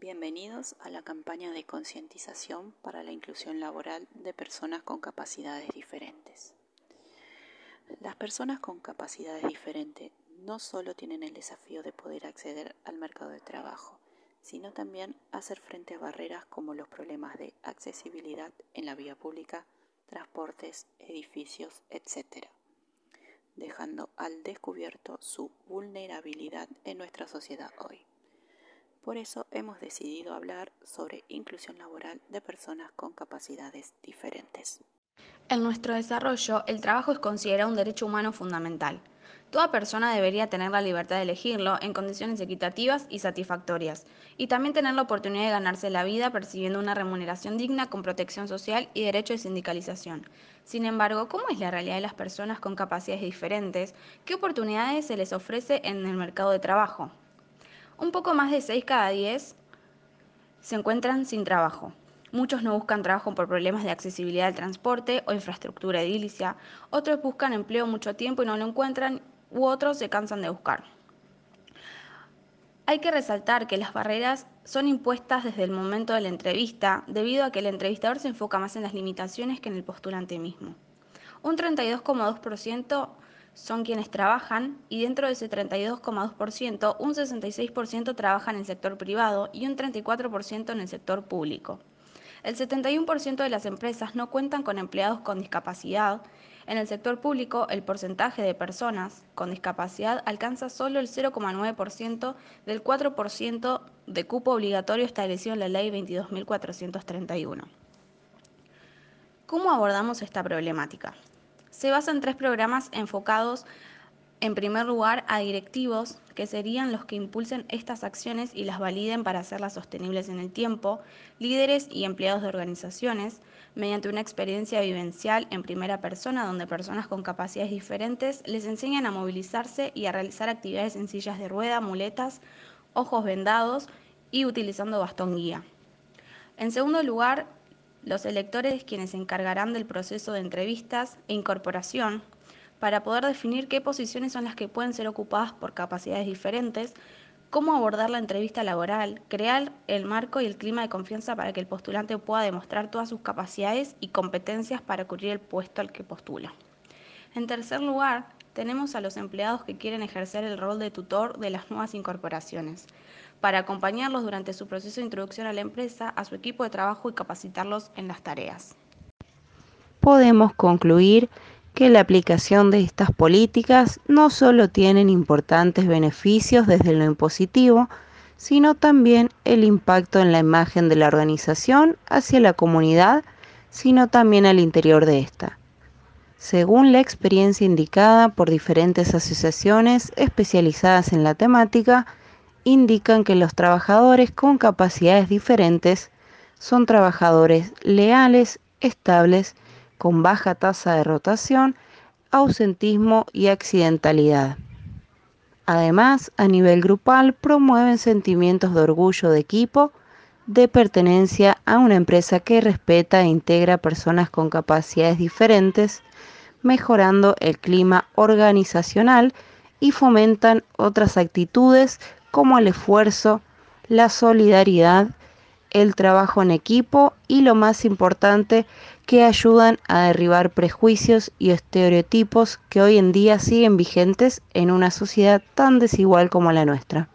Bienvenidos a la campaña de concientización para la inclusión laboral de personas con capacidades diferentes. Las personas con capacidades diferentes no solo tienen el desafío de poder acceder al mercado de trabajo, sino también hacer frente a barreras como los problemas de accesibilidad en la vía pública, transportes, edificios, etc., dejando al descubierto su vulnerabilidad en nuestra sociedad hoy. Por eso hemos decidido hablar sobre inclusión laboral de personas con capacidades diferentes. En nuestro desarrollo, el trabajo es considerado un derecho humano fundamental. Toda persona debería tener la libertad de elegirlo en condiciones equitativas y satisfactorias, y también tener la oportunidad de ganarse la vida percibiendo una remuneración digna con protección social y derecho de sindicalización. Sin embargo, ¿cómo es la realidad de las personas con capacidades diferentes? ¿Qué oportunidades se les ofrece en el mercado de trabajo? Un poco más de 6 cada 10 se encuentran sin trabajo. Muchos no buscan trabajo por problemas de accesibilidad al transporte o infraestructura edilicia. Otros buscan empleo mucho tiempo y no lo encuentran, u otros se cansan de buscar. Hay que resaltar que las barreras son impuestas desde el momento de la entrevista, debido a que el entrevistador se enfoca más en las limitaciones que en el postulante mismo. Un 32,2% son quienes trabajan y dentro de ese 32,2%, un 66% trabaja en el sector privado y un 34% en el sector público. El 71% de las empresas no cuentan con empleados con discapacidad. En el sector público, el porcentaje de personas con discapacidad alcanza solo el 0,9% del 4% de cupo obligatorio establecido en la Ley 22.431. ¿Cómo abordamos esta problemática? Se basa en tres programas enfocados en primer lugar a directivos, que serían los que impulsen estas acciones y las validen para hacerlas sostenibles en el tiempo, líderes y empleados de organizaciones, mediante una experiencia vivencial en primera persona donde personas con capacidades diferentes les enseñan a movilizarse y a realizar actividades en sillas de rueda, muletas, ojos vendados y utilizando bastón guía. En segundo lugar, los electores quienes se encargarán del proceso de entrevistas e incorporación para poder definir qué posiciones son las que pueden ser ocupadas por capacidades diferentes, cómo abordar la entrevista laboral, crear el marco y el clima de confianza para que el postulante pueda demostrar todas sus capacidades y competencias para cubrir el puesto al que postula. En tercer lugar, tenemos a los empleados que quieren ejercer el rol de tutor de las nuevas incorporaciones, para acompañarlos durante su proceso de introducción a la empresa, a su equipo de trabajo y capacitarlos en las tareas. Podemos concluir que la aplicación de estas políticas no solo tienen importantes beneficios desde lo impositivo, sino también el impacto en la imagen de la organización hacia la comunidad, sino también al interior de esta. Según la experiencia indicada por diferentes asociaciones especializadas en la temática, indican que los trabajadores con capacidades diferentes son trabajadores leales, estables, con baja tasa de rotación, ausentismo y accidentalidad. Además, a nivel grupal, promueven sentimientos de orgullo de equipo, de pertenencia a una empresa que respeta e integra personas con capacidades diferentes, mejorando el clima organizacional y fomentan otras actitudes como el esfuerzo, la solidaridad, el trabajo en equipo y lo más importante, que ayudan a derribar prejuicios y estereotipos que hoy en día siguen vigentes en una sociedad tan desigual como la nuestra.